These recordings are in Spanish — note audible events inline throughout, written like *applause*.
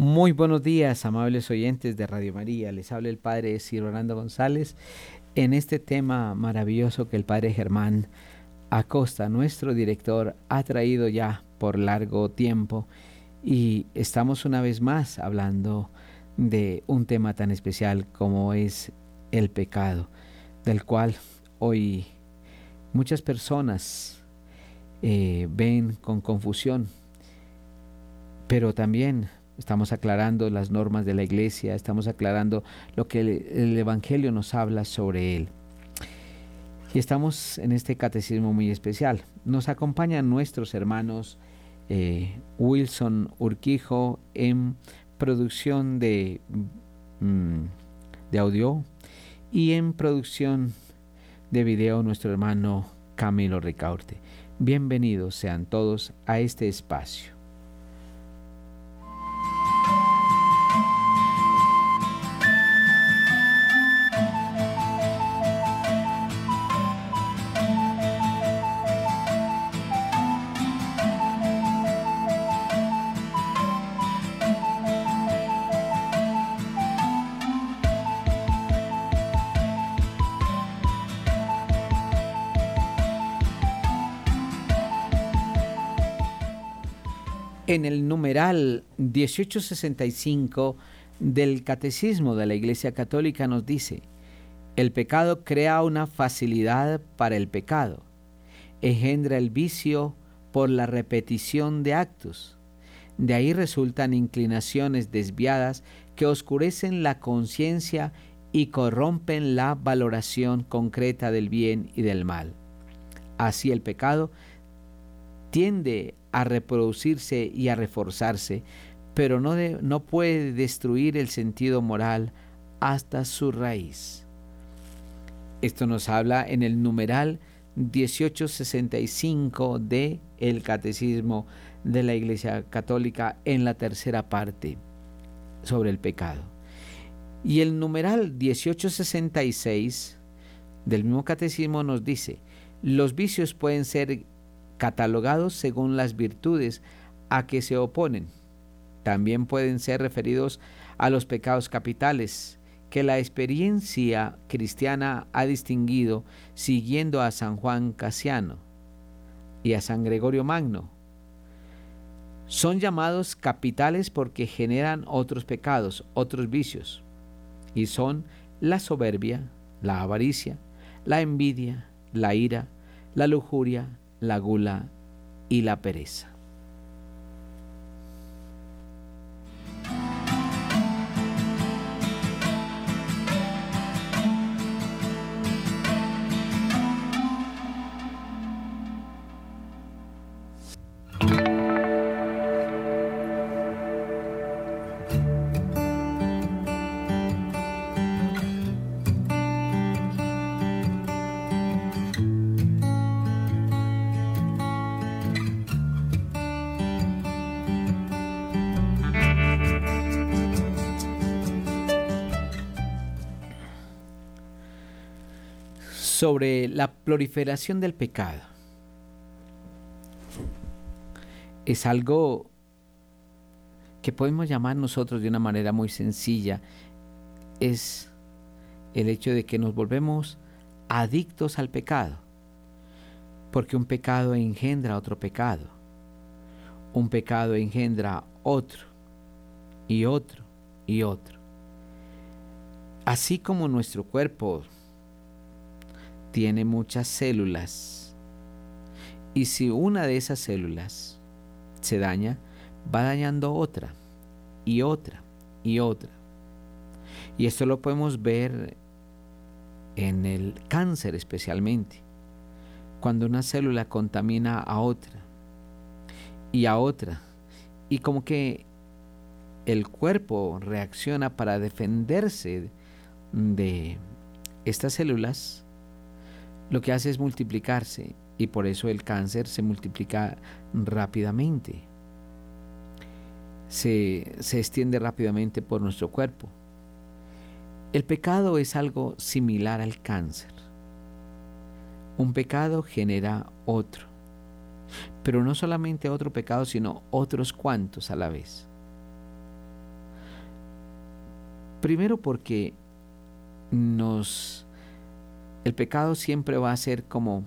Muy buenos días, amables oyentes de Radio María. Les habla el Padre Ciro Orlando González en este tema maravilloso que el Padre Germán Acosta, nuestro director, ha traído ya por largo tiempo y estamos una vez más hablando de un tema tan especial como es el pecado, del cual hoy muchas personas eh, ven con confusión, pero también estamos aclarando las normas de la iglesia, estamos aclarando lo que el, Evangelio nos habla sobre él. Y estamos en este catecismo muy especial. Nos acompañan nuestros hermanos eh, Wilson Urquijo en producción mm, de audio y en producción de video nuestro hermano Camilo Ricaurte. Bienvenidos sean todos a este espacio. En el numeral 1865 del Catecismo de la Iglesia Católica nos dice, el pecado crea una facilidad para el pecado, engendra el vicio por la repetición de actos. De ahí resultan inclinaciones desviadas que oscurecen la conciencia y corrompen la valoración concreta del bien y del mal. Así el pecado tiende a reproducirse y a reforzarse, pero no, no puede destruir el sentido moral hasta su raíz. Esto nos habla en el numeral 1865 de el Catecismo de la Iglesia Católica en la tercera parte sobre el pecado. Y el numeral 1866 del mismo catecismo nos dice, los vicios pueden ser catalogados según las virtudes a que se oponen. También pueden ser referidos a los pecados capitales que la experiencia cristiana ha distinguido siguiendo a San Juan Casiano y a San Gregorio Magno. Son llamados capitales porque generan otros pecados, otros vicios, y son la soberbia, la avaricia, la envidia, la ira, la lujuria, la gula y la pereza. Sobre la proliferación del pecado. Es algo que podemos llamar nosotros de una manera muy sencilla. Es el hecho de que nos volvemos adictos al pecado. Porque un pecado engendra otro pecado. Un pecado engendra otro y otro y otro. Así como nuestro cuerpo tiene muchas células. Y si una de esas células se daña, va dañando otra y otra y otra. Y esto lo podemos ver en el cáncer especialmente. Cuando una célula contamina a otra y a otra. Y como que el cuerpo reacciona para defenderse de estas células lo que hace es multiplicarse y por eso el cáncer se multiplica rápidamente. Se, se, extiende rápidamente por nuestro cuerpo. El pecado es algo similar al cáncer. Un pecado genera otro, pero no solamente otro pecado, sino otros cuantos a la vez. Primero porque nos el pecado siempre va a ser como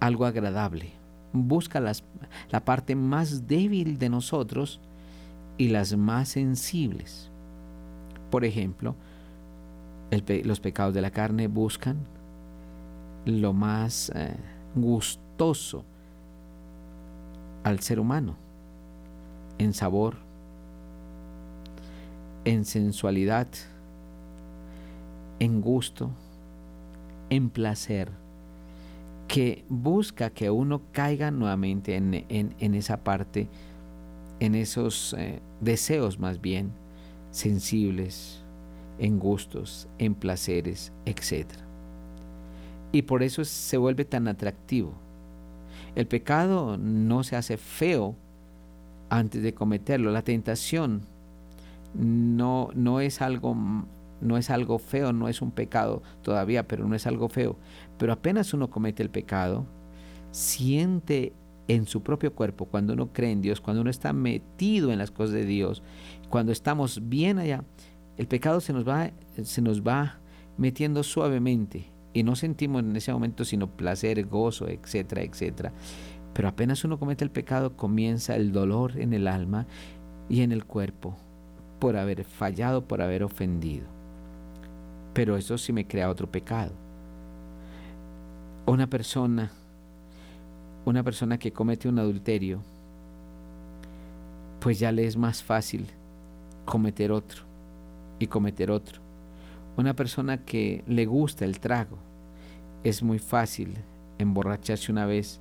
algo agradable. Busca las, la parte más débil de nosotros y las más sensibles. Por ejemplo, los pecados de la carne buscan lo más eh, gustoso al ser humano, en sabor, en sensualidad, en gusto, en placer, que busca que uno caiga nuevamente en, esa parte, en esos eh, deseos más bien sensibles, en gustos, en placeres, etc. Y por eso se vuelve tan atractivo. El pecado no se hace feo antes de cometerlo. La tentación no, no es algo no es algo feo, no es un pecado todavía, pero no es algo feo. Pero apenas uno comete el pecado, siente en su propio cuerpo, cuando uno cree en Dios, cuando uno está metido en las cosas de Dios, cuando estamos bien allá, el pecado se nos va, se nos va metiendo suavemente y no sentimos en ese momento sino placer, gozo, etcétera, etcétera. Pero apenas uno comete el pecado, comienza el dolor en el alma y en el cuerpo por haber fallado, por haber ofendido. Pero eso sí me crea otro pecado. Una persona, una persona que comete un adulterio, pues ya le es más fácil cometer otro y cometer otro. Una persona que le gusta el trago, es muy fácil emborracharse una vez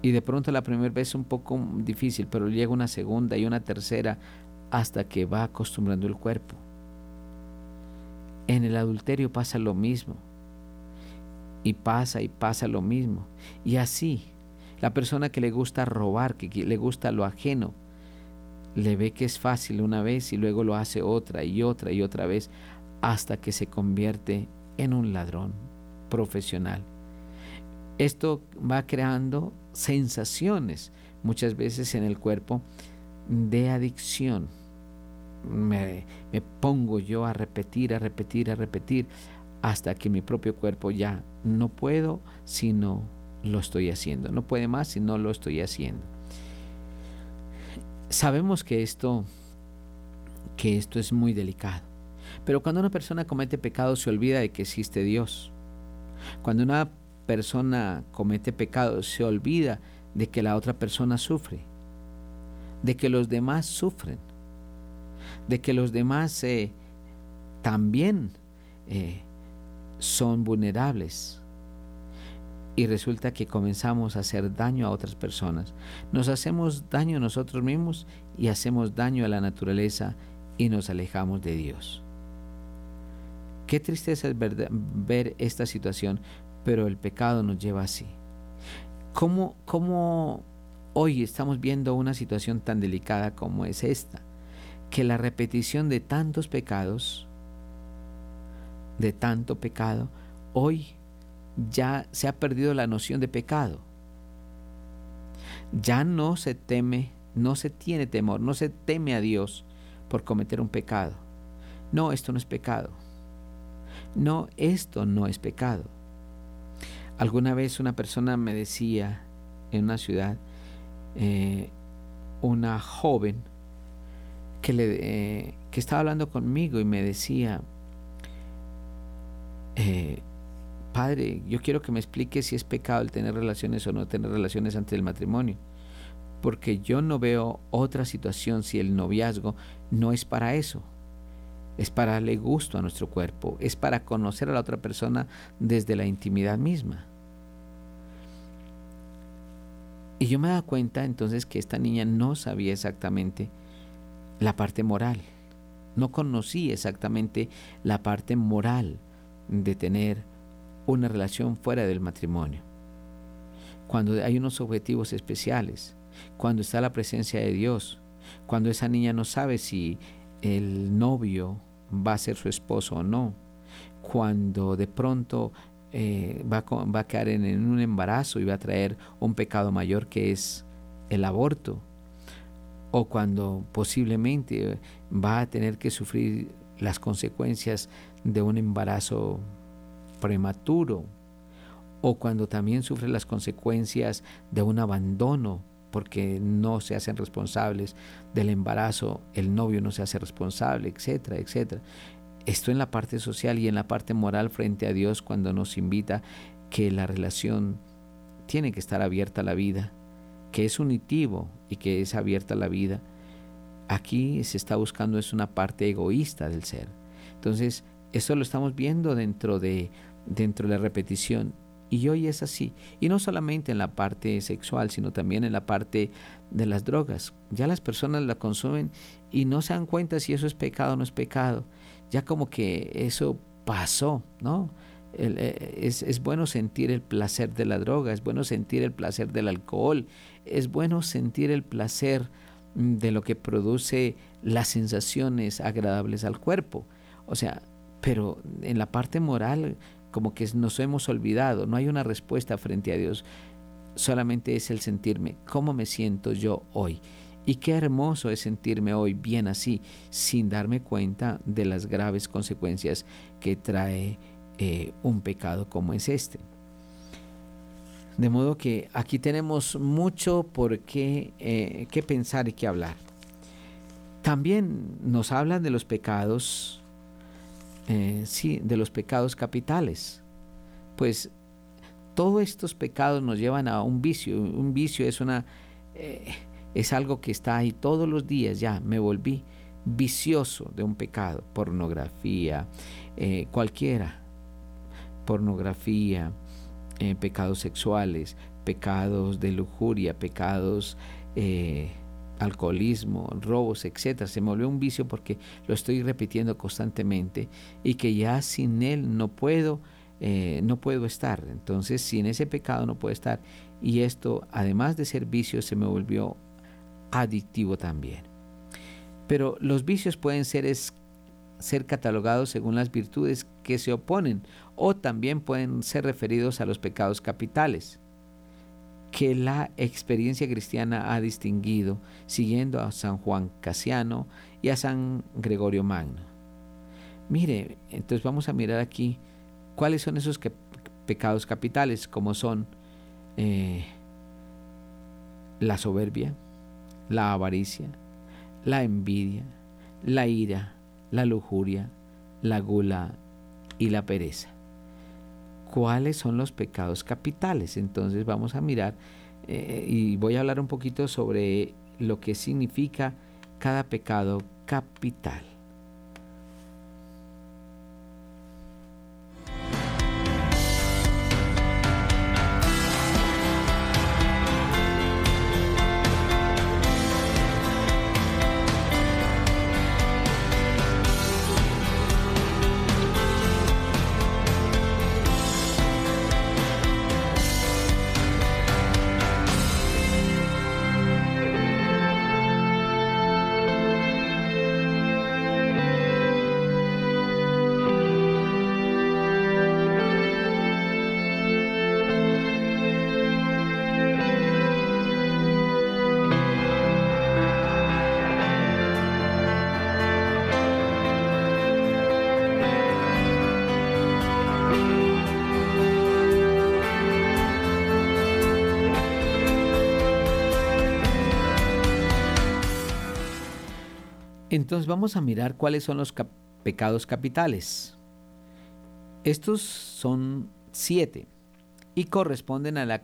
y de pronto la primera vez es un poco difícil, pero llega una segunda y una tercera hasta que va acostumbrando el cuerpo. En el adulterio pasa lo mismo. Y pasa y pasa lo mismo. Y así, la persona que le gusta robar, que le gusta lo ajeno, le ve que es fácil una vez y luego lo hace otra y otra y otra vez hasta que se convierte en un ladrón profesional. Esto va creando sensaciones muchas veces en el cuerpo de adicción me, pongo yo a repetir, a repetir, a repetir, hasta que mi propio cuerpo ya no puedo si no lo estoy haciendo. No puede más si no lo estoy haciendo. Sabemos que esto, que esto es muy delicado. Pero cuando una persona comete pecado se olvida de que existe Dios. Cuando una persona comete pecado se olvida de que la otra persona sufre, de que los demás sufren de que los demás eh, también eh, son vulnerables. Y resulta que comenzamos a hacer daño a otras personas. Nos hacemos daño a nosotros mismos y hacemos daño a la naturaleza y nos alejamos de Dios. Qué tristeza es ver, esta situación, pero el pecado nos lleva así. ¿Cómo, ¿Cómo hoy estamos viendo una situación tan delicada como es esta? Que la repetición de tantos pecados, de tanto pecado, hoy ya se ha perdido la noción de pecado. Ya no se teme, no se tiene temor, no se teme a Dios por cometer un pecado. No, esto no es pecado. No, esto no es pecado. Alguna vez una persona me decía en una ciudad, eh, una joven, que, le, eh, que estaba hablando conmigo y me decía, eh, Padre, yo quiero que me explique si es pecado el tener relaciones o no tener relaciones antes del matrimonio, porque yo no veo otra situación si el noviazgo no es para eso. Es para darle gusto a nuestro cuerpo, es para conocer a la otra persona desde la intimidad misma. Y yo me da cuenta entonces que esta niña no sabía exactamente la parte moral. No conocí exactamente la parte moral de tener una relación fuera del matrimonio. Cuando hay unos objetivos especiales, cuando está la presencia de Dios, cuando esa niña no sabe si el novio va a ser su esposo o no, cuando de pronto eh, va, a, va a quedar en un embarazo y va a traer un pecado mayor que es el aborto, o cuando posiblemente va a tener que sufrir las consecuencias de un embarazo prematuro o cuando también sufre las consecuencias de un abandono porque no se hacen responsables del embarazo, el novio no se hace responsable, etcétera, etcétera. Esto en la parte social y en la parte moral frente a Dios cuando nos invita que la relación tiene que estar abierta a la vida, que es unitivo y que es abierta a la vida. Aquí se está buscando es una parte egoísta del ser. Entonces, esto lo estamos viendo dentro de, dentro de la repetición. Y hoy es así. Y no solamente en la parte sexual, sino también en la parte de las drogas. Ya las personas la consumen y no se dan cuenta si eso es pecado o no es pecado. Ya como que eso pasó, ¿no? Eh, es, es, bueno sentir el placer de la droga, es bueno sentir el placer del alcohol, es bueno sentir el placer mm, de lo que produce las sensaciones agradables al cuerpo. O sea, pero en la parte moral como que nos hemos olvidado, no hay una respuesta frente a Dios, solamente es el sentirme, ¿cómo me siento yo hoy? Y qué hermoso es sentirme hoy bien así, sin darme cuenta de las graves consecuencias que trae eh, un pecado como es este. De modo que aquí tenemos mucho por qué, eh, qué pensar y qué hablar. También nos hablan de los pecados eh, sí, de los pecados capitales. Pues todos estos pecados nos llevan a un vicio. Un vicio es una eh, es algo que está ahí todos los días. Ya me volví vicioso de un pecado, pornografía, cualquiera, pornografía, pecados sexuales, pecados de lujuria, pecados alcoholismo, robos, etcétera, se me volvió un vicio porque lo estoy repitiendo constantemente y que ya sin él no puedo, eh, no puedo estar. Entonces, sin ese pecado no puedo estar. Y esto, además de ser vicio, se me volvió adictivo también. Pero los vicios pueden ser catalogados según las virtudes que se oponen o también pueden ser referidos a los pecados capitales que la experiencia cristiana ha distinguido siguiendo a San Juan Casiano y a San Gregorio Magno. Mire, entonces vamos a mirar aquí cuáles son esos pecados capitales, como son eh, la soberbia, la avaricia, la envidia, la ira, la lujuria, la gula y la pereza cuáles son los pecados capitales. Entonces vamos a mirar eh, y voy a hablar un poquito sobre lo que significa cada pecado capital. Entonces vamos a mirar cuáles son los pecados capitales. Estos son siete y corresponden a la,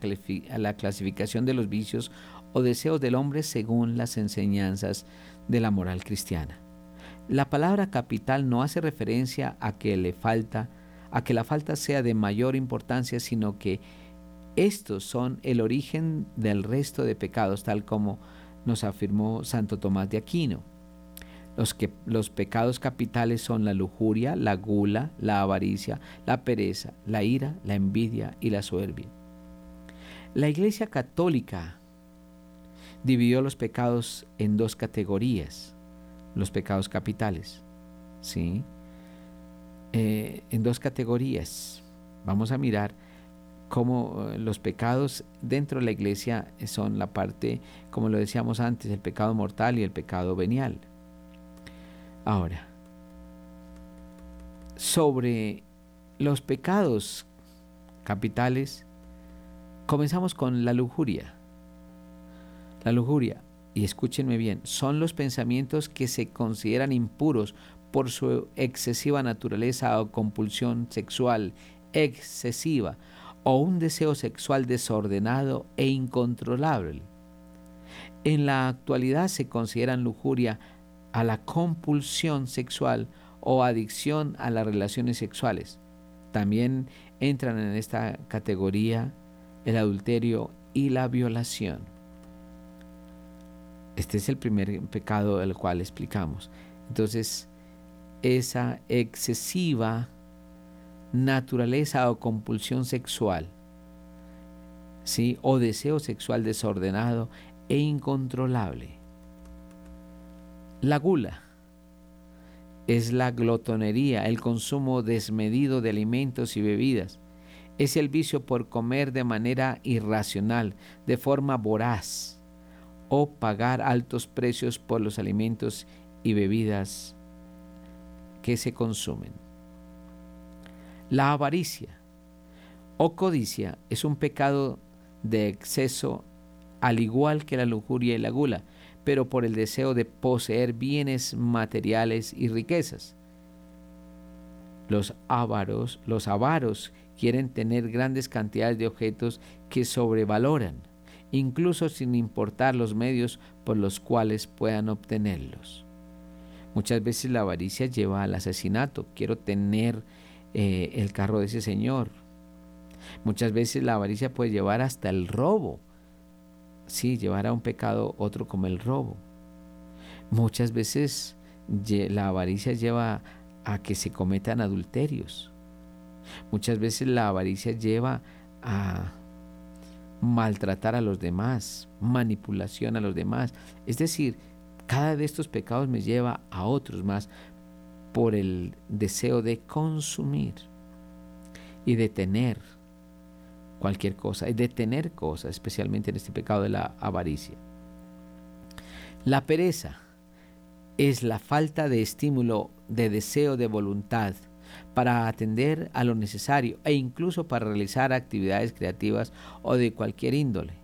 a la clasificación de los vicios o deseos del hombre según las enseñanzas de la moral cristiana. La palabra capital no hace referencia a que le falta, a que la falta sea de mayor importancia, sino que estos son el origen del resto de pecados, tal como nos afirmó Santo Tomás de Aquino. Los, que, los pecados capitales son la lujuria, la gula, la avaricia, la pereza, la ira, la envidia y la soberbia. La Iglesia Católica dividió los pecados en dos categorías, los pecados capitales, ¿sí? Eh, en dos categorías. Vamos a mirar cómo eh, los pecados dentro de la iglesia son la parte, como lo decíamos antes, el pecado mortal y el pecado venial. Ahora, sobre los pecados capitales, comenzamos con la lujuria. La lujuria, y escúchenme bien, son los pensamientos que se consideran impuros por su excesiva naturaleza o compulsión sexual excesiva o un deseo sexual desordenado e incontrolable. En la actualidad se consideran lujuria a la compulsión sexual o adicción a las relaciones sexuales. También entran en esta categoría el adulterio y la violación. Este es el primer pecado del cual explicamos. Entonces, esa excesiva naturaleza o compulsión sexual, ¿sí? o deseo sexual desordenado e incontrolable. La gula es la glotonería, el consumo desmedido de alimentos y bebidas. Es el vicio por comer de manera irracional, de forma voraz, o pagar altos precios por los alimentos y bebidas que se consumen. La avaricia o codicia es un pecado de exceso al igual que la lujuria y la gula, pero por el deseo de poseer bienes materiales y riquezas. Los avaros, los avaros quieren tener grandes cantidades de objetos que sobrevaloran, incluso sin importar los medios por los cuales puedan obtenerlos. Muchas veces la avaricia lleva al asesinato. Quiero tener eh, el carro de ese señor. Muchas veces la avaricia puede llevar hasta el robo. Sí, llevar a un pecado otro como el robo. Muchas veces la avaricia lleva a que se cometan adulterios. Muchas veces la avaricia lleva a maltratar a los demás, manipulación a los demás. Es decir, cada de estos pecados me lleva a otros más por el deseo de consumir y de tener cualquier cosa y de tener cosas, especialmente en este pecado de la avaricia. La pereza es la falta de estímulo, de deseo, de voluntad para atender a lo necesario e incluso para realizar actividades creativas o de cualquier índole.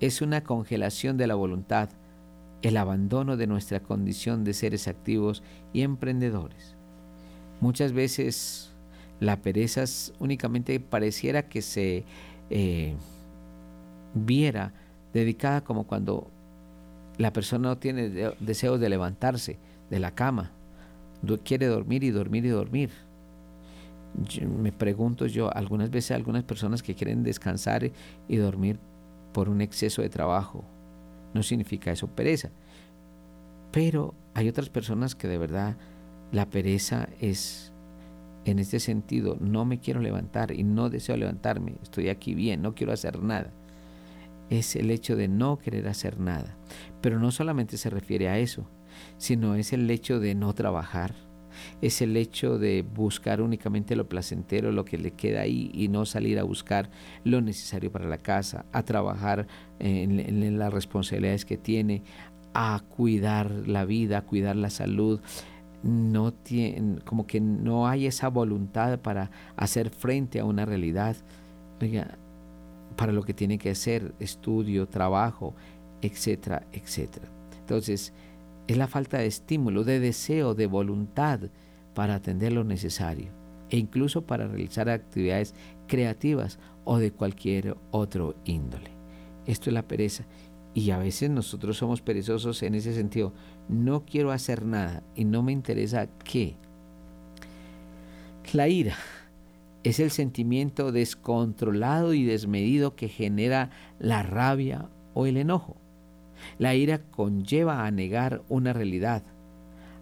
Es una congelación de la voluntad, el abandono de nuestra condición de seres activos y emprendedores. Muchas veces la pereza únicamente pareciera que se eh, viera dedicada como cuando la persona no tiene deseos de levantarse de la cama, quiere dormir y dormir y dormir. me pregunto yo, algunas veces algunas personas que quieren descansar y dormir por un exceso de trabajo, no significa eso pereza. Pero hay otras personas que de verdad la pereza es, en este sentido, no me quiero levantar y no deseo levantarme, estoy aquí bien, no quiero hacer nada. Es el hecho de no querer hacer nada. Pero no solamente se refiere a eso, sino es el hecho de no trabajar, es el hecho de buscar únicamente lo placentero, lo que le queda ahí y no salir a buscar lo necesario para la casa, a trabajar en, las responsabilidades que tiene, a cuidar la vida, a cuidar la salud. No tiene, como que no hay esa voluntad para hacer frente a una realidad, para lo que tiene que hacer, estudio, trabajo, etcétera, etcétera. Entonces, es la falta de estímulo, de deseo, de voluntad para atender lo necesario e incluso para realizar actividades creativas o de cualquier otro índole. Esto es la pereza y a veces nosotros somos perezosos en ese sentido. No quiero hacer nada y no me interesa qué. La ira es el sentimiento descontrolado y desmedido que genera la rabia o el enojo. La ira conlleva a negar una realidad,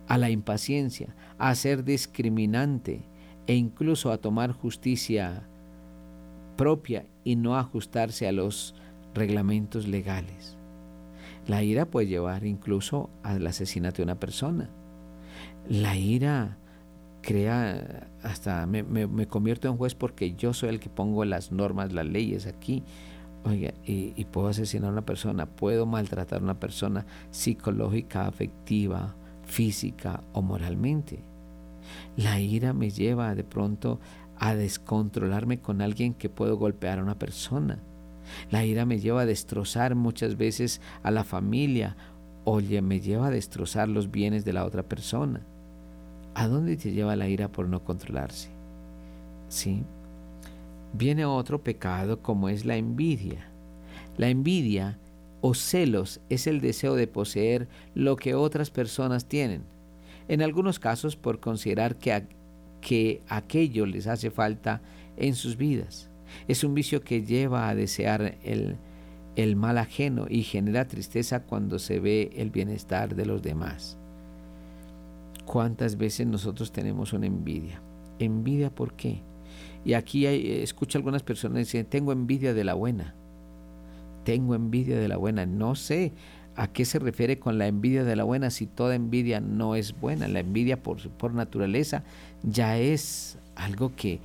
a la impaciencia, a ser discriminante e incluso a tomar justicia propia y no ajustarse a los reglamentos legales. La ira puede llevar incluso al asesinato de una persona. La ira crea hasta me, convierto en juez porque yo soy el que pongo las normas, las leyes aquí. Oiga, y, y, puedo asesinar a una persona, puedo maltratar a una persona psicológica, afectiva, física o moralmente. La ira me lleva de pronto a descontrolarme con alguien que puedo golpear a una persona. La ira me lleva a destrozar muchas veces a la familia o me lleva a destrozar los bienes de la otra persona. ¿A dónde te lleva la ira por no controlarse? ¿Sí? Viene otro pecado como es la envidia. La envidia o celos es el deseo de poseer lo que otras personas tienen. En algunos casos por considerar que, que aquello les hace falta en sus vidas. Es un vicio que lleva a desear el, el mal ajeno y genera tristeza cuando se ve el bienestar de los demás. ¿Cuántas veces nosotros tenemos una envidia? ¿Envidia por qué? Y aquí escucho algunas personas dicen, tengo envidia de la buena. Tengo envidia de la buena. No sé a qué se refiere con la envidia de la buena si toda envidia no es buena. La envidia por, por naturaleza ya es algo que, eh,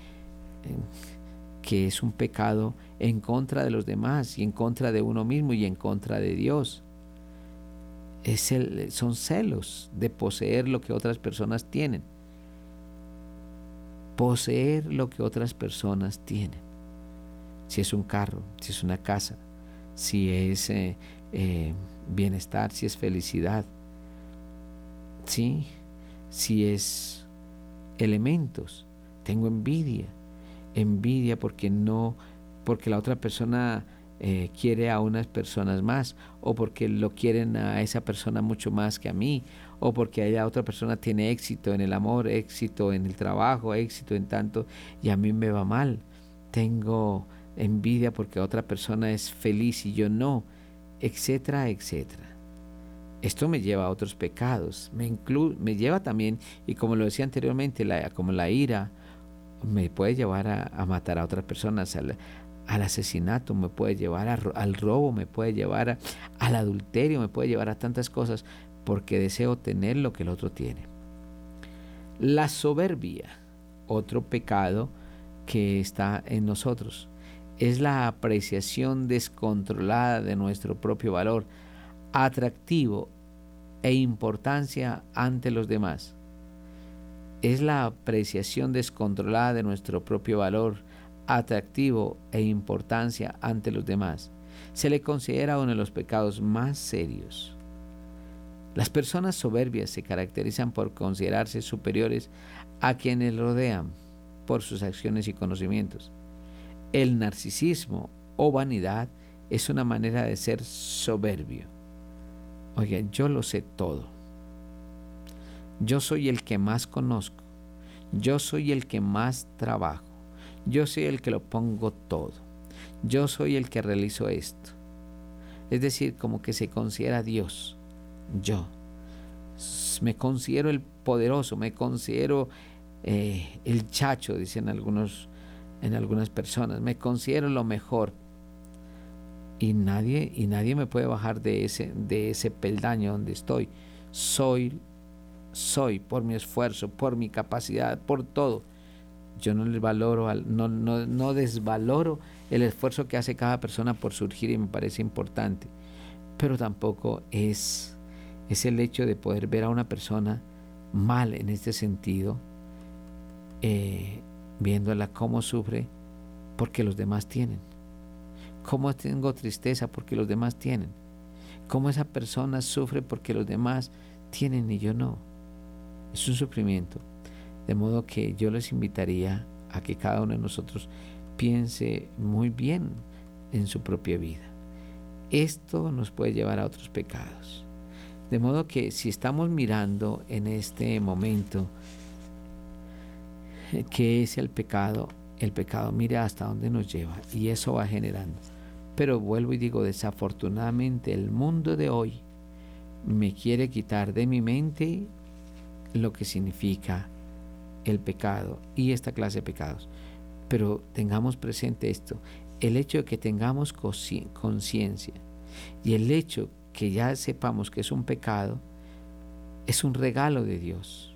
que es un pecado en contra de los demás y en contra de uno mismo y en contra de Dios. Es el, son celos de poseer lo que otras personas tienen. Poseer lo que otras personas tienen. Si es un carro, si es una casa, si es eh, eh, bienestar, si es felicidad, ¿sí? si es elementos. Tengo envidia, envidia porque no porque la otra persona eh, quiere a unas personas más, o porque lo quieren a esa persona mucho más que a mí, o porque la otra persona tiene éxito en el amor, éxito en el trabajo, éxito en tanto, y a mí me va mal. Tengo envidia porque otra persona es feliz y yo no, etcétera, etcétera. Esto me lleva a otros pecados, me, me lleva también, y como lo decía anteriormente, la, como la ira, me puede llevar a, matar a otras personas, al asesinato, me puede llevar al robo, me puede llevar al adulterio, me puede llevar a tantas cosas porque deseo tener lo que el otro tiene. La soberbia, otro pecado que está en nosotros, es la apreciación descontrolada de nuestro propio valor, atractivo e importancia ante los demás. Es la apreciación descontrolada de nuestro propio valor, atractivo e importancia ante los demás. Se le considera uno de los pecados más serios. Las personas soberbias se caracterizan por considerarse superiores a quienes rodean por sus acciones y conocimientos. El narcisismo o vanidad es una manera de ser soberbio. Oiga, yo lo sé todo. Yo soy el que más conozco. Yo soy el que más trabajo. Yo soy el que lo pongo todo. Yo soy el que realizo esto. Es decir, como que se considera Dios. Yo. Me considero el poderoso, me considero eh, el chacho, dicen algunos, en algunas personas. Me considero lo mejor. Y nadie, y nadie me puede bajar de ese, de ese peldaño donde estoy. Soy, soy por mi esfuerzo, por mi capacidad, por todo yo no les valoro, no, no, desvaloro el esfuerzo que hace cada persona por surgir y me parece importante, pero tampoco es, es el hecho de poder ver a una persona mal en este sentido, eh, viéndola cómo sufre porque los demás tienen, cómo tengo tristeza porque los demás tienen, cómo esa persona sufre porque los demás tienen y yo no. Es un sufrimiento de modo que yo les invitaría a que cada uno de nosotros piense muy bien en su propia vida. Esto nos puede llevar a otros pecados. De modo que si estamos mirando en este momento qué es el pecado, el pecado mira hasta dónde nos lleva y eso va generando. Pero vuelvo y digo, desafortunadamente el mundo de hoy me quiere quitar de mi mente lo que significa el pecado y esta clase de pecados. Pero tengamos presente esto, el hecho de que tengamos conciencia y el hecho que ya sepamos que es un pecado, es un regalo de Dios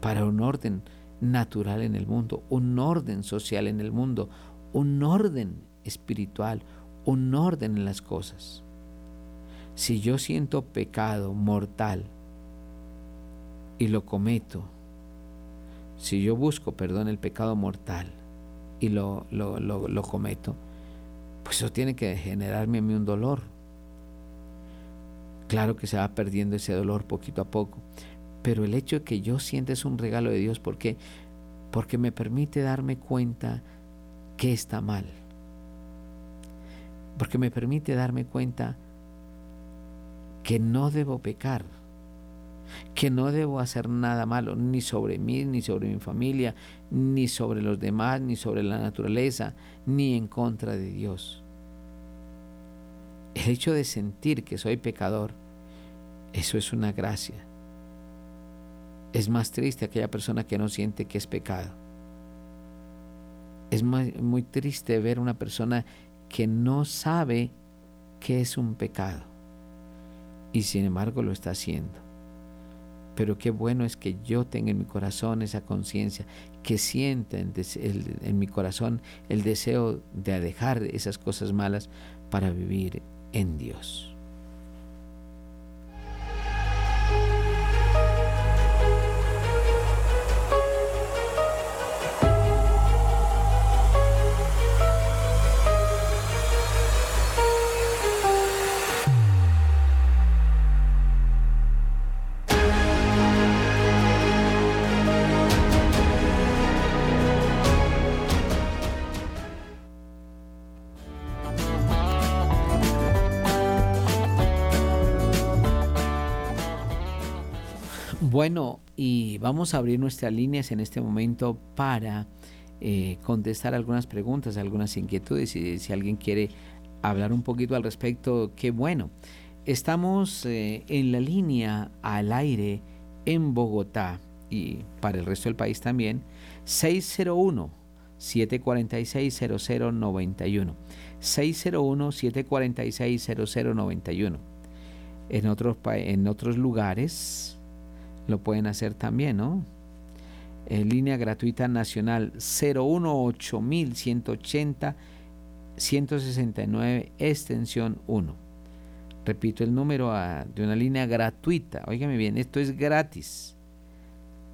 para un orden natural en el mundo, un orden social en el mundo, un orden espiritual, un orden en las cosas. Si yo siento pecado mortal y lo cometo, si yo busco perdón el pecado mortal y lo, lo, lo, cometo, pues eso tiene que generarme a mí un dolor. Claro que se va perdiendo ese dolor poquito a poco, pero el hecho de que yo sienta es un regalo de Dios porque porque me permite darme cuenta que está mal. Porque me permite darme cuenta que no debo pecar, que no debo hacer nada malo, ni sobre mí, ni sobre mi familia, ni sobre los demás, ni sobre la naturaleza, ni en contra de Dios. El hecho de sentir que soy pecador, eso es una gracia. Es más triste aquella persona que no siente que es pecado. Es muy, triste ver una persona que no sabe que es un pecado y sin embargo lo está haciendo. Pero qué bueno es que yo tenga en mi corazón esa conciencia, que sienta en, en, mi corazón el deseo de dejar esas cosas malas para vivir en Dios. Vamos a abrir nuestras líneas en este momento para eh, contestar algunas preguntas, algunas inquietudes. Y si alguien quiere hablar un poquito al respecto, qué bueno. Estamos eh, en la línea al aire en Bogotá y para el resto del país también, 601 746 0091. 601 746 0091. En otros, en otros lugares lo pueden hacer también, ¿no? En línea gratuita nacional 018180 169 extensión 1. Repito el número de una línea gratuita. Óigame bien, esto es gratis.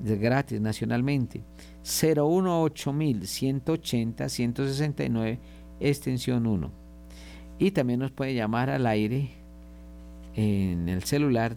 Es gratis nacionalmente. 018180 169 extensión 1. Y también nos puede llamar al aire en el celular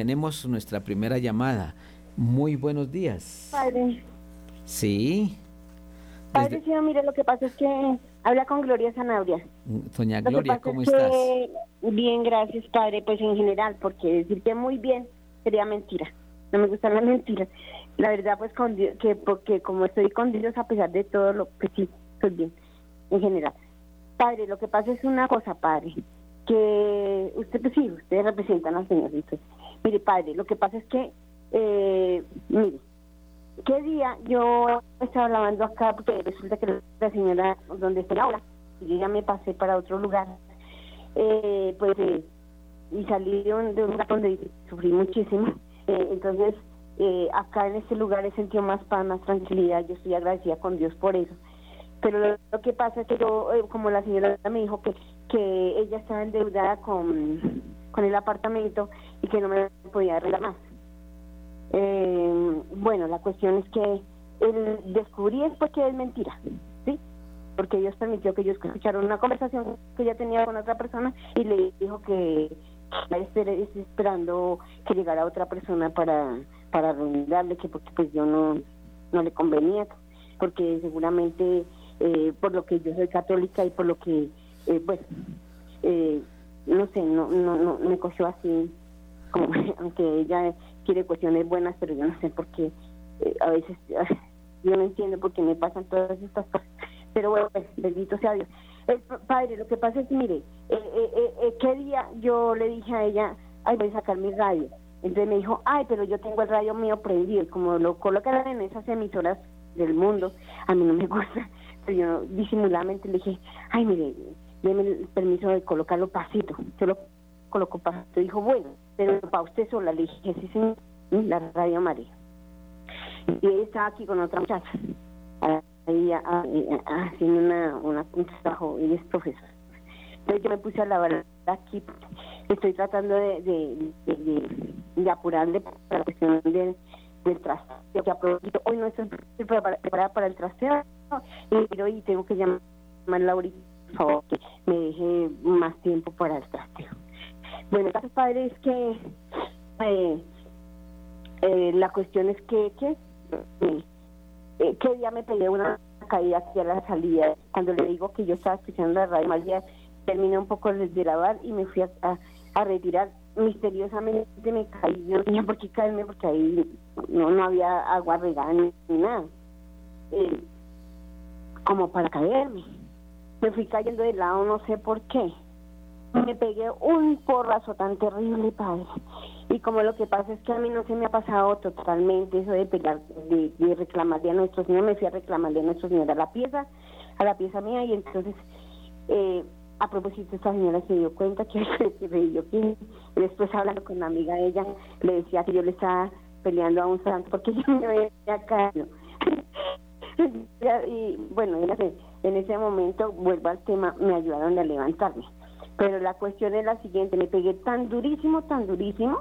tenemos nuestra primera llamada. Muy buenos días. Padre. Sí. Padre, sí, mire, lo que pasa es que habla con Gloria Zanabria. Doña Gloria, ¿cómo estás? Bien, gracias, Padre, pues en general, porque decir que muy bien sería mentira. No me gustan las mentiras. La verdad, pues, con que porque como estoy con Dios, a pesar de todo lo que sí, estoy bien, en general. Padre, lo que pasa es una cosa, Padre que usted, pues sí, ustedes representan al Señor. Mire, padre, lo que pasa es que, eh, mire, ¿qué día yo estaba lavando acá? Porque resulta que la señora, donde está ahora, y yo ya me pasé para otro lugar, eh, pues, eh, y salí de un, lugar donde sufrí muchísimo. Eh, entonces, acá en este lugar he sentido más paz, más tranquilidad. Yo estoy agradecida con Dios por eso. Pero lo, que pasa es que yo, como la señora me dijo que que ella estaba endeudada con, con el apartamento y que no me podía arreglar más. Eh, bueno, la cuestión es que el descubrí después que es mentira, ¿sí? Porque Dios permitió que ellos escucharon una conversación que ella tenía con otra persona y le dijo que esperando que llegara otra persona para para arreglarle que porque pues yo no no le convenía porque seguramente eh, por lo que yo soy católica y por lo que eh, pues, eh, no sé, no, no, no me cogió así, como *laughs* aunque ella quiere cuestiones buenas, pero yo no sé por qué eh, a veces yo no entiendo por qué me pasan todas estas cosas. Pero bueno, pues, bendito sea Dios. padre, lo que pasa es que, mire, eh, eh, eh, ¿qué día yo le dije a ella, ay, voy a sacar mi radio? Entonces me dijo, ay, pero yo tengo el radio mío prendido. Como lo colocan en esas emisoras del mundo, a mí no me *laughs* gusta. Pero yo disimuladamente le dije, ay, mire, déme el permiso de colocarlo pasito. Yo lo coloco pasito. Dijo, bueno, pero para usted sola. Le dije, sí, señor, la radio María. Y ella estaba aquí con otra muchacha, ahí haciendo una, un trabajo, y es profesor. Entonces yo me puse a lavar aquí, estoy tratando de, de, apurarle para la cuestión del, del trasteo, que aprovecho, hoy no estoy preparada para el trasteo, pero hoy tengo que llamar a Laurita, por favor, que me deje más tiempo para el trasteo. Bueno, el caso padre es que eh, eh, la cuestión es que, que eh, día me pegué una caída aquí a la salida. Cuando le digo que yo estaba escuchando la radio María, terminé un poco de grabar y me fui a, a, retirar. Misteriosamente me caí, no tenía por qué caerme porque ahí no, no había agua regada ni, nada. Eh, como para caerme. Me fui cayendo de lado, no sé por qué. Me pegué un porrazo tan terrible, padre. Y como lo que pasa es que a mí no se me ha pasado totalmente eso de pegar, de, de reclamarle a nuestro señor, me fui a reclamarle a nuestro señor a la pieza, a la pieza mía, y entonces, eh, a propósito, esta señora se dio cuenta que, *laughs* yo que después hablando con la amiga de ella, le decía que yo le estaba peleando a un santo porque *laughs* yo me había caído. *laughs* y bueno, en ese momento, vuelvo al tema, me ayudaron a levantarme. Pero la cuestión es la siguiente, me pegué tan durísimo, tan durísimo,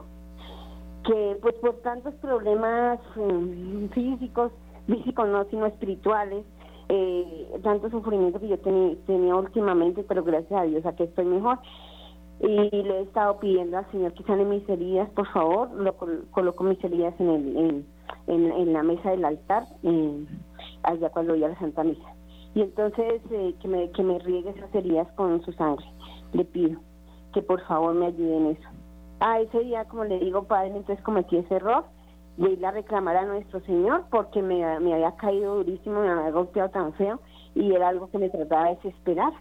que pues por tantos problemas mm, físicos, físicos no, sino espirituales, eh, tanto sufrimiento que yo tenía últimamente, pero gracias a Dios aquí estoy mejor. Y le he estado pidiendo al Señor que sane mis heridas, por favor, lo coloco mis heridas en, el, en, en, la mesa del altar, allá cuando voy a la Santa Misa. Y entonces eh, que, me, que me riegue esas heridas con su sangre, le pido que por favor me ayude en eso. Ah, ese día, como le digo, padre, entonces cometí ese error de ir a reclamar a nuestro Señor porque me, había caído durísimo, me había golpeado tan feo y era algo que me trataba de desesperar.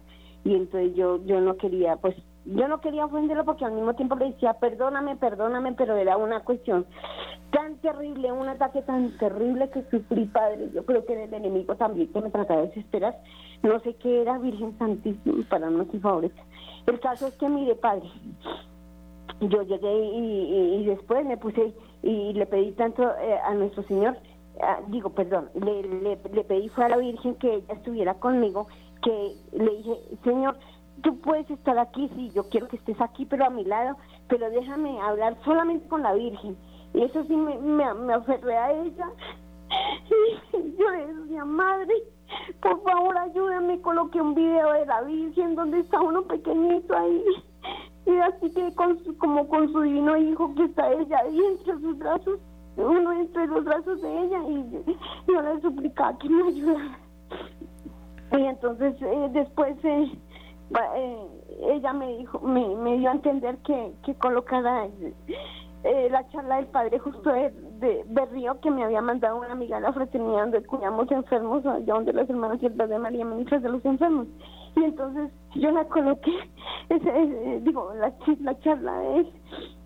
Y entonces yo, yo no quería, pues, yo no quería ofenderlo porque al mismo tiempo le decía, perdóname, perdóname, pero era una cuestión tan terrible, un ataque tan terrible que sufrí, padre. Yo creo que era el enemigo también que me trataba de desesperar. No sé qué era, Virgen Santísima, para no ser favorita. El caso es que, mire, padre, yo llegué y, después me puse y le pedí tanto eh, a nuestro Señor, ah, digo, perdón, le, le, pedí fue a la Virgen que ella estuviera conmigo, que le dije, Señor, tú puedes estar aquí, sí, yo quiero que estés aquí, pero a mi lado, pero déjame hablar solamente con la Virgen. Y eso sí me, me, a ella. *laughs* Y yo le decía, madre, por favor ayúdame, coloqué un video de la Virgen donde está uno pequeñito ahí y así que con como con su divino hijo que está ella ahí entre sus brazos, uno entre los brazos de ella y yo le suplicaba que me ayudara. Y entonces eh, después eh, eh, ella me dijo, me, me dio a entender que, que colocara eh, la charla del padre justo de, de, Río que me había mandado una amiga de la fraternidad donde cuidamos enfermos, allá donde las hermanas y de María ministras de los enfermos. Y entonces yo la coloqué, *laughs* ese, digo, la, la charla es,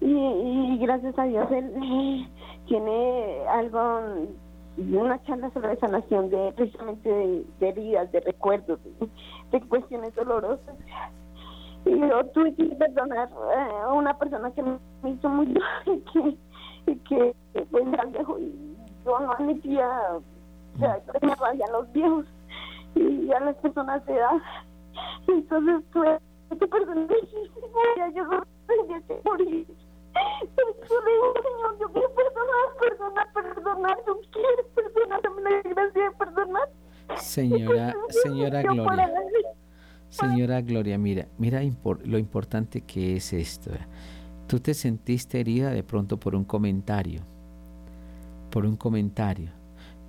y, gracias a Dios él eh, tiene algo, una charla sobre sanación de precisamente de, de heridas, de recuerdos, de cuestiones dolorosas y yo tuve que perdonar eh, a una persona que me hizo mucho y *laughs* que, y que pues era viejo y yo no admitía que me rayan los viejos y a las personas de edad. Entonces tuve que perdonar y yo no tenía que morir. Yo le digo Señor yo quiero perdonar perdonar perdonar yo quiero perdonar dame la gracia de perdonar señora señora Gloria. Señora Gloria, mira, mira lo importante que es esto. Tú te sentiste herida de pronto por un comentario, por un comentario.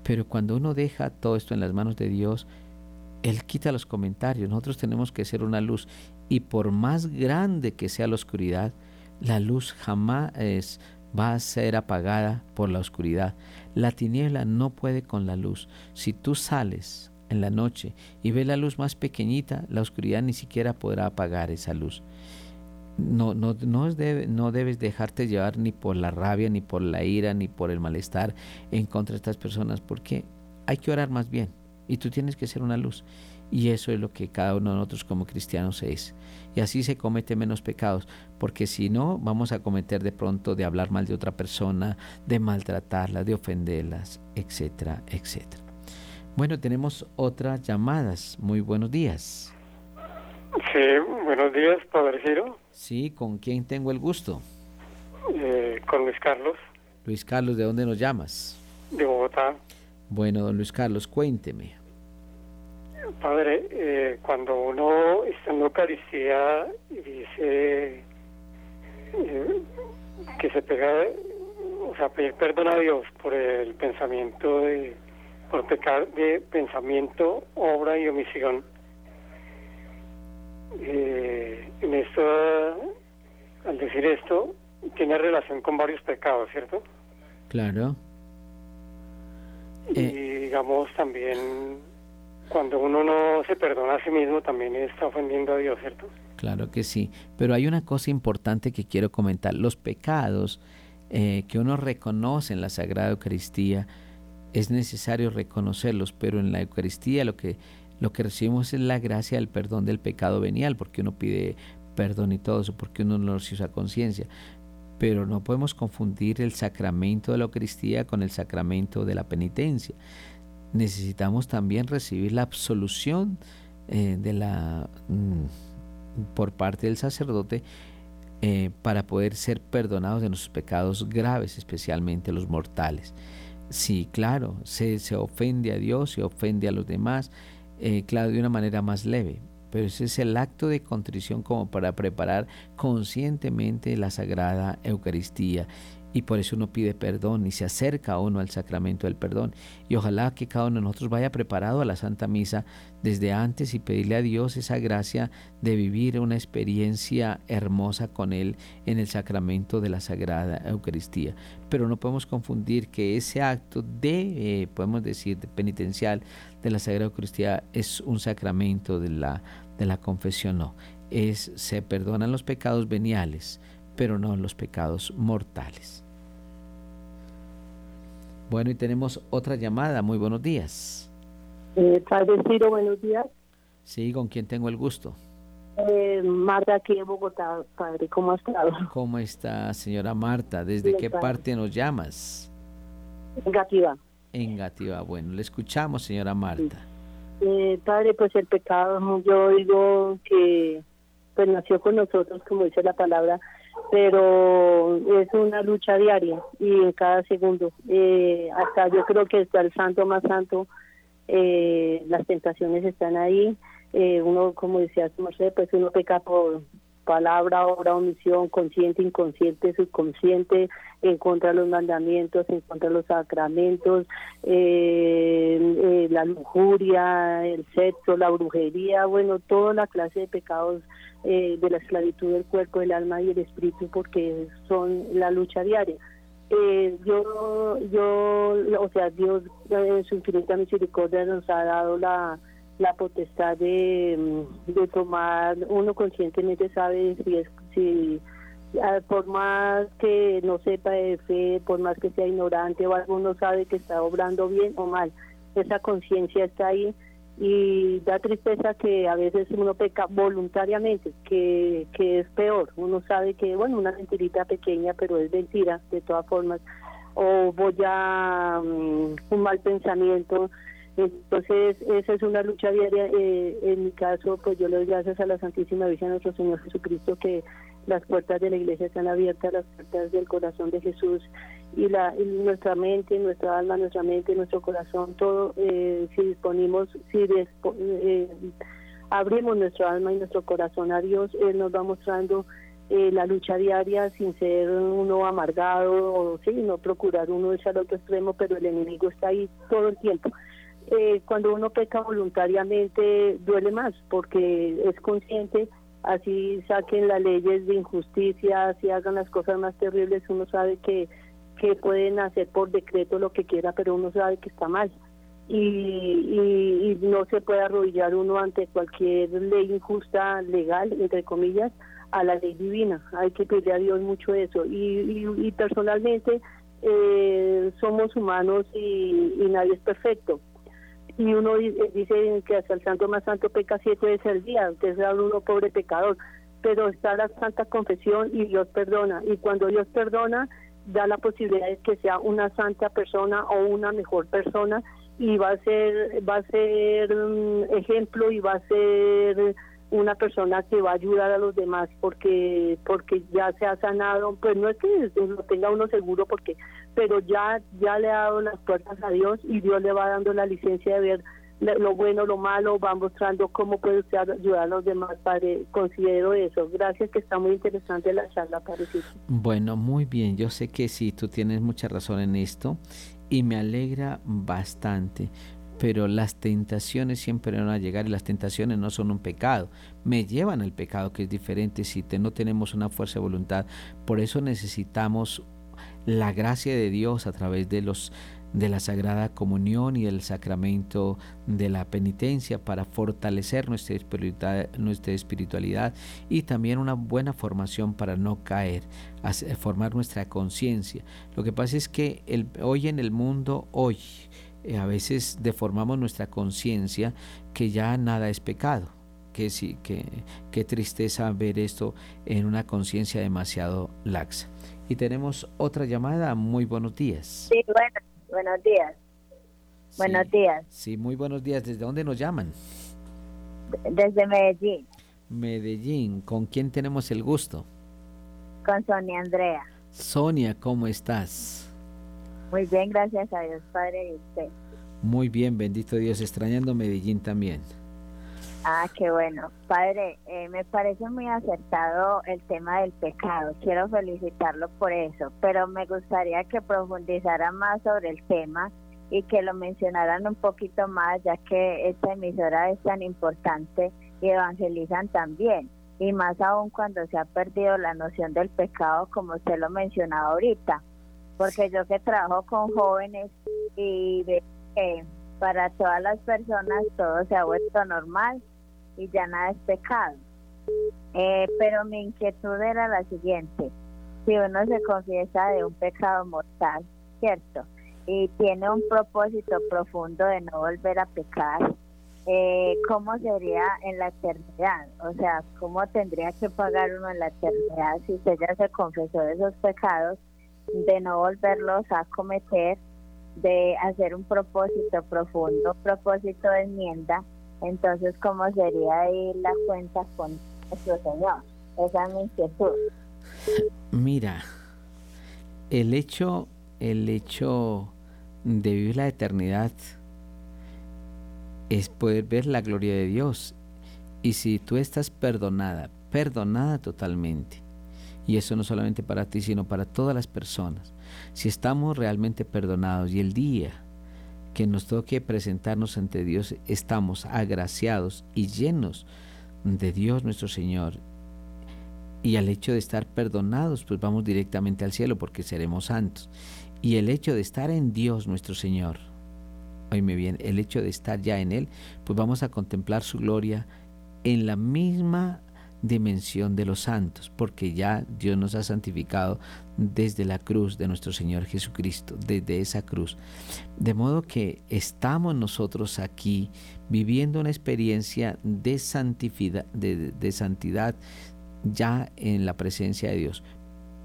Pero cuando uno deja todo esto en las manos de Dios, Él quita los comentarios. Nosotros tenemos que ser una luz. Y por más grande que sea la oscuridad, la luz jamás es, va a ser apagada por la oscuridad. La tiniebla no puede con la luz. Si tú sales en la noche y ves la luz más pequeñita, la oscuridad ni siquiera podrá apagar esa luz. No, no, no, no debes dejarte llevar ni por la rabia, ni por la ira, ni por el malestar en contra de estas personas, porque hay que orar más bien y tú tienes que ser una luz. Y eso es lo que cada uno de nosotros como cristianos es. Y así se comete menos pecados, porque si no, vamos a cometer de pronto de hablar mal de otra persona, de maltratarla, de ofenderlas, etcétera, etcétera. Bueno, tenemos otras llamadas. Muy buenos días. Sí, buenos días, Padre Giro. Sí, ¿con quién tengo el gusto? Eh, con Luis Carlos. Luis Carlos, ¿de dónde nos llamas? De Bogotá. Bueno, don Luis Carlos, cuénteme. Padre, eh, cuando uno está en la Eucaristía y dice eh, que se pega, o sea, pedir perdón a Dios por el pensamiento de, por pecar de pensamiento, obra y omisión. Eh, en esto, al decir esto, tiene relación con varios pecados, ¿cierto? Claro. Y digamos también cuando uno no se perdona a sí mismo también está ofendiendo a Dios, ¿cierto? Claro que sí, pero hay una cosa importante que quiero comentar. Los pecados eh, que uno reconoce en la Sagrada Eucaristía, es necesario reconocerlos, pero en la Eucaristía lo que, lo que recibimos es la gracia del perdón del pecado venial, porque uno pide perdón y todo eso, porque uno no lo usa conciencia. Pero no podemos confundir el sacramento de la Eucaristía con el sacramento de la penitencia necesitamos también recibir la absolución eh, de la, mm, por parte del sacerdote eh, para poder ser perdonados de nuestros pecados graves, especialmente los mortales. Sí, claro, se, se ofende a Dios, se ofende a los demás, eh, claro, de una manera más leve, pero ese es el acto de contrición como para preparar conscientemente la Sagrada Eucaristía y por eso uno pide perdón y se acerca a uno al sacramento del perdón. Y ojalá que cada uno de nosotros vaya preparado a la Santa Misa desde antes y pedirle a Dios esa gracia de vivir una experiencia hermosa con Él en el sacramento de la Sagrada Eucaristía. Pero no podemos confundir que ese acto de, eh, podemos decir, de penitencial de la Sagrada Eucaristía es un sacramento de la, de la confesión, no. Es, se perdonan los pecados veniales, pero no los pecados mortales. Bueno, y tenemos otra llamada. Muy buenos días. Eh, padre Ciro, buenos días. Sí, ¿con quién tengo el gusto? Eh, Marta, aquí en Bogotá, padre. ¿Cómo ha estado? ¿Cómo está, señora Marta? ¿Desde qué parte nos llamas? En Gativa. En Gativa. Bueno, le escuchamos, señora Marta. Eh, padre, pues el pecado, yo digo que pues nació con nosotros, como dice la palabra, pero es una lucha diaria y en cada segundo. Eh, hasta yo creo que está el santo más santo, eh, las tentaciones están ahí. Eh, uno, como decía sé pues uno peca por palabra, obra, omisión, consciente, inconsciente, subconsciente, en contra de los mandamientos, en contra de los sacramentos, la lujuria, el sexo, la brujería, bueno, toda la clase de pecados eh, de la esclavitud del cuerpo, del alma y el espíritu, porque son la lucha diaria. Eh, yo, yo, o sea, Dios en su infinita misericordia nos ha dado la, la potestad de, mm, de tomar, uno conscientemente sabe si es, si por más que no sepa de fe, por más que sea ignorante o algo, uno sabe que está obrando bien o mal. Esa conciencia está ahí y da tristeza que a veces uno peca voluntariamente, que, que es peor. Uno sabe que, bueno, una mentirita pequeña, pero es mentira de todas formas. O voy a mm, un mal pensamiento. Entonces, esa es una lucha diaria. Eh, en mi caso, pues yo le doy gracias a la Santísima Virgen, a nuestro Señor Jesucristo, que las puertas de la iglesia están abiertas, las puertas del corazón de Jesús y, la, nuestra mente, nuestra alma, nuestra mente, nuestro corazón, todo, eh, si disponimos, si eh, abrimos nuestro alma y nuestro corazón a Dios, Él nos va mostrando eh, la lucha diaria sin ser uno amargado o sí, no procurar uno irse al otro extremo, pero el enemigo está ahí todo el tiempo. Cuando uno peca voluntariamente duele más porque es consciente así saquen las leyes de injusticia, así hagan las cosas más terribles, uno sabe que, que pueden hacer por decreto lo que quiera, pero uno sabe que está mal. Y, y, no se puede arrodillar uno ante cualquier ley injusta, legal, entre comillas, a la ley divina. Hay que pedirle a Dios mucho eso. Y, y, personalmente eh, somos humanos y, nadie es perfecto. Y uno dice que hasta el santo más santo peca siete veces al día, usted es uno pobre pecador, pero está la santa confesión y Dios perdona. Y cuando Dios perdona, da la posibilidad de que sea una santa persona o una mejor persona y va a ser va a ser un ejemplo y va a ser una persona que va a ayudar a los demás porque porque ya se ha sanado pues no es que lo tenga uno seguro porque pero ya ya le ha dado las puertas a Dios y Dios le va dando la licencia de ver lo bueno, lo malo, va mostrando cómo puede usted ayudar a los demás, Padre. Considero eso. Gracias, que está muy interesante la charla, Padre. Bueno, muy bien. Yo sé que sí, tú tienes mucha razón en esto y me alegra bastante. Pero las tentaciones siempre van a llegar y las tentaciones no son un pecado. Me llevan al pecado que es diferente si te, no tenemos una fuerza de voluntad. Por eso necesitamos la gracia de Dios a través de los de la Sagrada Comunión y del sacramento de la penitencia para fortalecer nuestra espiritualidad, nuestra espiritualidad y también una buena formación para no caer, formar nuestra conciencia. Lo que pasa es que el, hoy en el mundo, hoy, eh, a veces deformamos nuestra conciencia que ya nada es pecado. Que sí, que, qué tristeza ver esto en una conciencia demasiado laxa. Y tenemos otra llamada. Muy buenos días. Sí, bueno, buenos días. buenos días. Sí, muy buenos días. ¿Desde dónde nos llaman? Desde Medellín. Medellín. ¿Con quién tenemos el gusto? Con Sonia Andrea. Sonia, ¿cómo estás? Muy bien, gracias a Dios, Padre, y usted. Muy bien, bendito Dios, extrañando Medellín también. Ah, qué bueno. Padre, eh, me parece muy acertado el tema del pecado. Quiero felicitarlo por eso, pero me gustaría que profundizara más sobre el tema y que lo mencionaran un poquito más, ya que esta emisora es tan importante y evangelizan también. Y más aún cuando se ha perdido la noción del pecado, como usted lo mencionaba ahorita. Porque yo que trabajo con jóvenes y veo que para todas las personas todo se ha vuelto normal y ya nada es pecado. Eh, pero mi inquietud era la siguiente, si uno se confiesa de un pecado mortal, ¿cierto? Y tiene un propósito profundo de no volver a pecar, eh, ¿cómo sería en la eternidad? O sea, ¿cómo tendría que pagar uno en la eternidad si usted ya se confesó de esos pecados, de no volverlos a cometer, de hacer un propósito profundo, propósito de enmienda entonces, ¿cómo sería ahí la cuenta con nuestro Señor? Esa es mi inquietud. Mira, el hecho, el hecho de vivir la eternidad es poder ver la gloria de Dios. Y si tú estás perdonada, perdonada totalmente, y eso no solamente para ti, sino para todas las personas, si estamos realmente perdonados y el día que nos toque presentarnos ante Dios, estamos agraciados y llenos de Dios nuestro Señor. Y al hecho de estar perdonados, pues vamos directamente al cielo porque seremos santos. Y el hecho de estar en Dios nuestro Señor, oíme bien, el hecho de estar ya en Él, pues vamos a contemplar su gloria en la misma dimensión de los santos, porque ya Dios nos ha santificado desde la cruz de nuestro Señor Jesucristo, desde esa cruz. De modo que estamos nosotros aquí viviendo una experiencia de, de, de santidad ya en la presencia de Dios.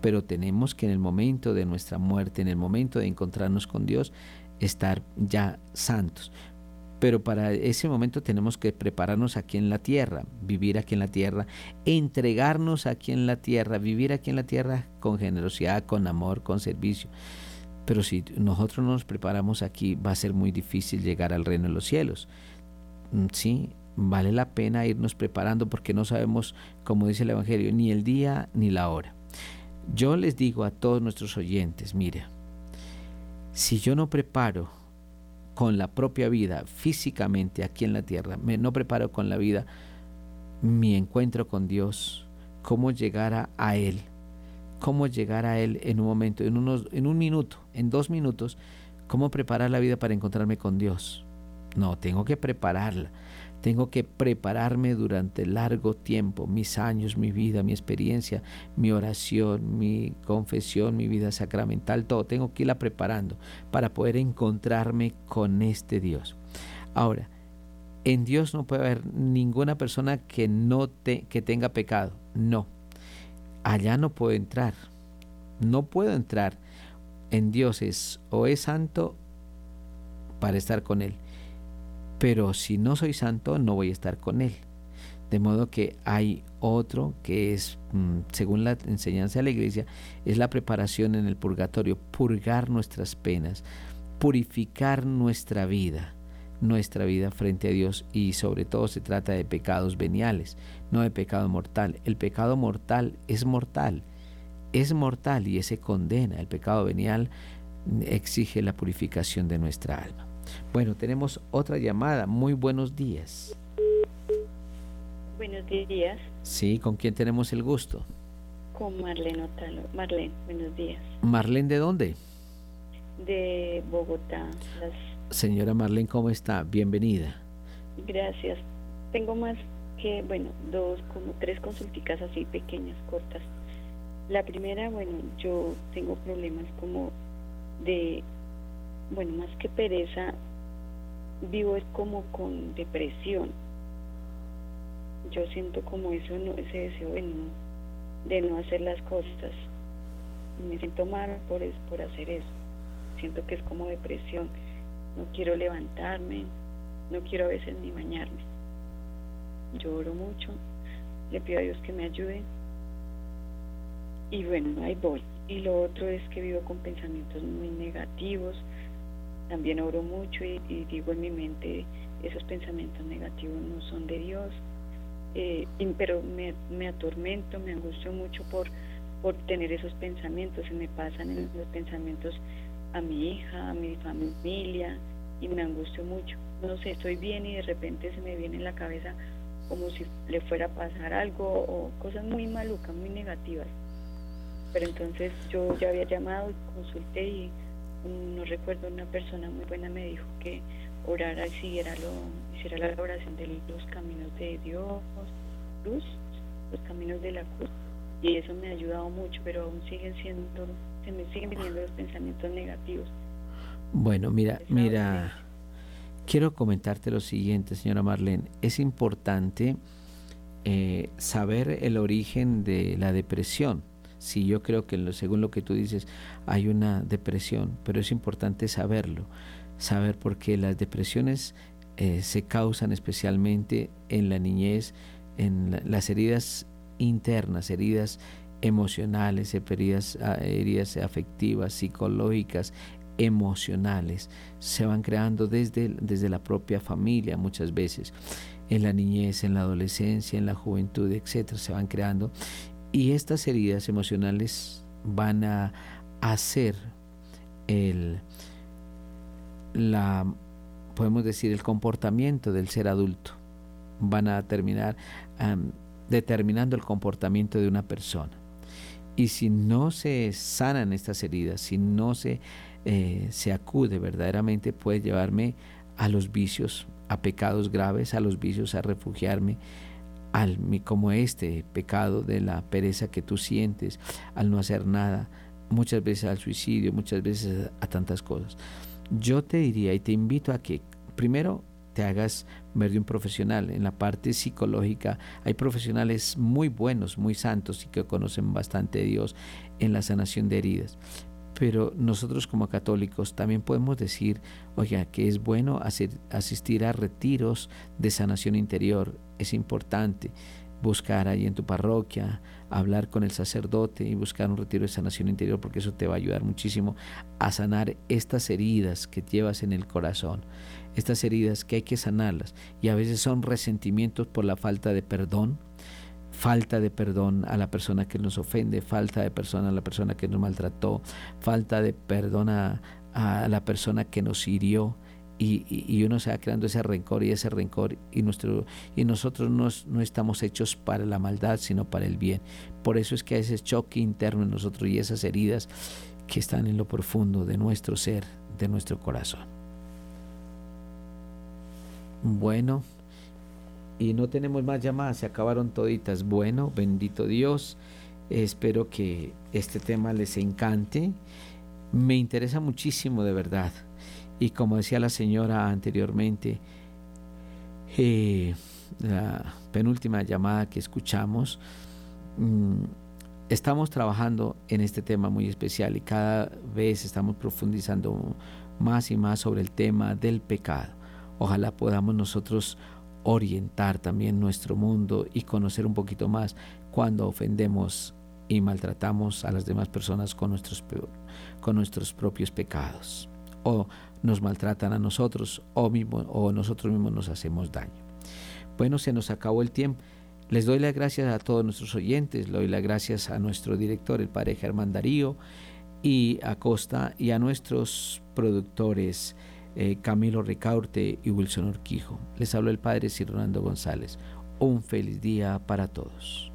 Pero tenemos que en el momento de nuestra muerte, en el momento de encontrarnos con Dios, estar ya santos. Pero para ese momento tenemos que prepararnos aquí en la tierra, vivir aquí en la tierra, entregarnos aquí en la tierra, vivir aquí en la tierra con generosidad, con amor, con servicio. Pero si nosotros no nos preparamos aquí, va a ser muy difícil llegar al reino de los cielos. Mm, sí, vale la pena irnos preparando porque no sabemos, como dice el Evangelio, ni el día ni la hora. Yo les digo a todos nuestros oyentes, mira, si yo no preparo con la propia vida físicamente aquí en la tierra, me no preparo con la vida mi encuentro con Dios, cómo llegar a, Él, cómo llegar a Él en un momento, en, unos, en un minuto, en dos minutos, cómo preparar la vida para encontrarme con Dios. No, tengo que prepararla. Tengo que prepararme durante largo tiempo, mis años, mi vida, mi experiencia, mi oración, mi confesión, mi vida sacramental, todo. Tengo que irla preparando para poder encontrarme con este Dios. Ahora, en Dios no puede haber ninguna persona que no que tenga pecado. No. Allá no puedo entrar. No puedo entrar. En Dios es o es santo para estar con Él. Pero si no soy santo, no voy a estar con Él. De modo que hay otro que es, mm, según la enseñanza de la iglesia, es la preparación en el purgatorio, purgar nuestras penas, purificar nuestra vida nuestra vida frente a Dios y sobre todo se trata de pecados veniales, no de pecado mortal. El pecado mortal es mortal, es mortal y ese condena. El pecado venial exige la purificación de nuestra alma. Bueno, tenemos otra llamada. Muy buenos días. Buenos días. Sí, ¿con quién tenemos el gusto? Con Marlene Otalo. Marlene, buenos días. Marlene, ¿de dónde? De Bogotá, las Señora Marlene, ¿cómo está? Bienvenida. Gracias. Tengo más que, bueno, dos, como tres consulticas así pequeñas, cortas. La primera, bueno, yo tengo problemas como de, bueno, más que pereza, vivo es como con depresión. Yo siento como eso, ese deseo de no, de no hacer las cosas. Me siento mal por, por hacer eso. Siento que es como depresión no quiero levantarme, no quiero a veces ni bañarme. Lloro mucho, le pido a Dios que me ayude y bueno, ahí voy. Y lo otro es que vivo con pensamientos muy negativos, también oro mucho y, digo en mi mente, esos pensamientos negativos no son de Dios, eh, pero me, me atormento, me angustio mucho por, por tener esos pensamientos, se me pasan los pensamientos a mi hija, a mi familia y me angustio mucho. No sé, estoy bien y de repente se me viene en la cabeza como si le fuera a pasar algo o cosas muy malucas, muy negativas. Pero entonces yo ya había llamado, consulté y no recuerdo, una persona muy buena me dijo que orara y siguiera lo, hiciera la oración de los caminos de Dios, luz, los caminos de la cruz. Y eso me ha ayudado mucho, pero aún siguen siendo se me siguen viniendo los pensamientos negativos. Bueno, mira, mira, quiero comentarte lo siguiente, señora Marlene. Es importante eh, saber el origen de la depresión. Sí, yo creo que según lo que tú dices hay una depresión, pero es importante saberlo, saber por qué las depresiones eh, se causan especialmente en la niñez, en las heridas internas, heridas emocionales, heridas, ah, heridas afectivas, psicológicas, emocionales, se van creando desde, desde la propia familia muchas veces, en la niñez, en la adolescencia, en la juventud, etcétera, se van creando. Y estas heridas emocionales van a hacer el, la, podemos decir, el comportamiento del ser adulto. Van a terminar determinando el comportamiento de una persona. Y si no se sanan estas heridas, si no se, eh, se acude verdaderamente, puede llevarme a los vicios, a pecados graves, a los vicios, a refugiarme al, como este pecado de la pereza que tú sientes, al no hacer nada, muchas veces al suicidio, muchas veces a tantas cosas. Yo te diría y te invito a que primero te hagas ver de un profesional. En la parte psicológica hay profesionales muy buenos, muy santos y que conocen bastante de Dios en la sanación de heridas. Pero nosotros como católicos también podemos decir, oiga, que es bueno asistir a retiros de sanación interior. Es importante buscar ahí en tu parroquia, hablar con el sacerdote y buscar un retiro de sanación interior porque eso te va a ayudar muchísimo a sanar estas heridas que llevas en el corazón estas heridas que hay que sanarlas y a veces son resentimientos por la falta de perdón, falta de perdón a la persona que nos ofende, falta de perdón a la persona que nos maltrató, falta de perdón a, la persona que nos hirió y, uno se va creando ese rencor y ese rencor y, nuestro, y nosotros no, no, estamos hechos para la maldad, sino para el bien. Por eso es que hay ese choque interno en nosotros y esas heridas que están en lo profundo de nuestro ser, de nuestro corazón. Bueno, y no tenemos más llamadas, se acabaron toditas. Bueno, bendito Dios, espero que este tema les encante. Me interesa muchísimo de verdad y como decía la señora anteriormente, eh, la penúltima llamada que escuchamos, mm, estamos trabajando en este tema muy especial y cada vez estamos profundizando más y más sobre el tema del pecado. Ojalá podamos nosotros orientar también nuestro mundo y conocer un poquito más cuando ofendemos y maltratamos a las demás personas con nuestros, con nuestros propios pecados. O nos maltratan a nosotros o, mismo, o nosotros mismos nos hacemos daño. Bueno, se nos acabó el tiempo. Les doy las gracias a todos nuestros oyentes, le doy las gracias a nuestro director, el padre Germán Darío, y a Costa, y a nuestros productores eh, Camilo Ricaurte y Wilson Orquijo. Les hablo el padre Sir González. Un feliz día para todos.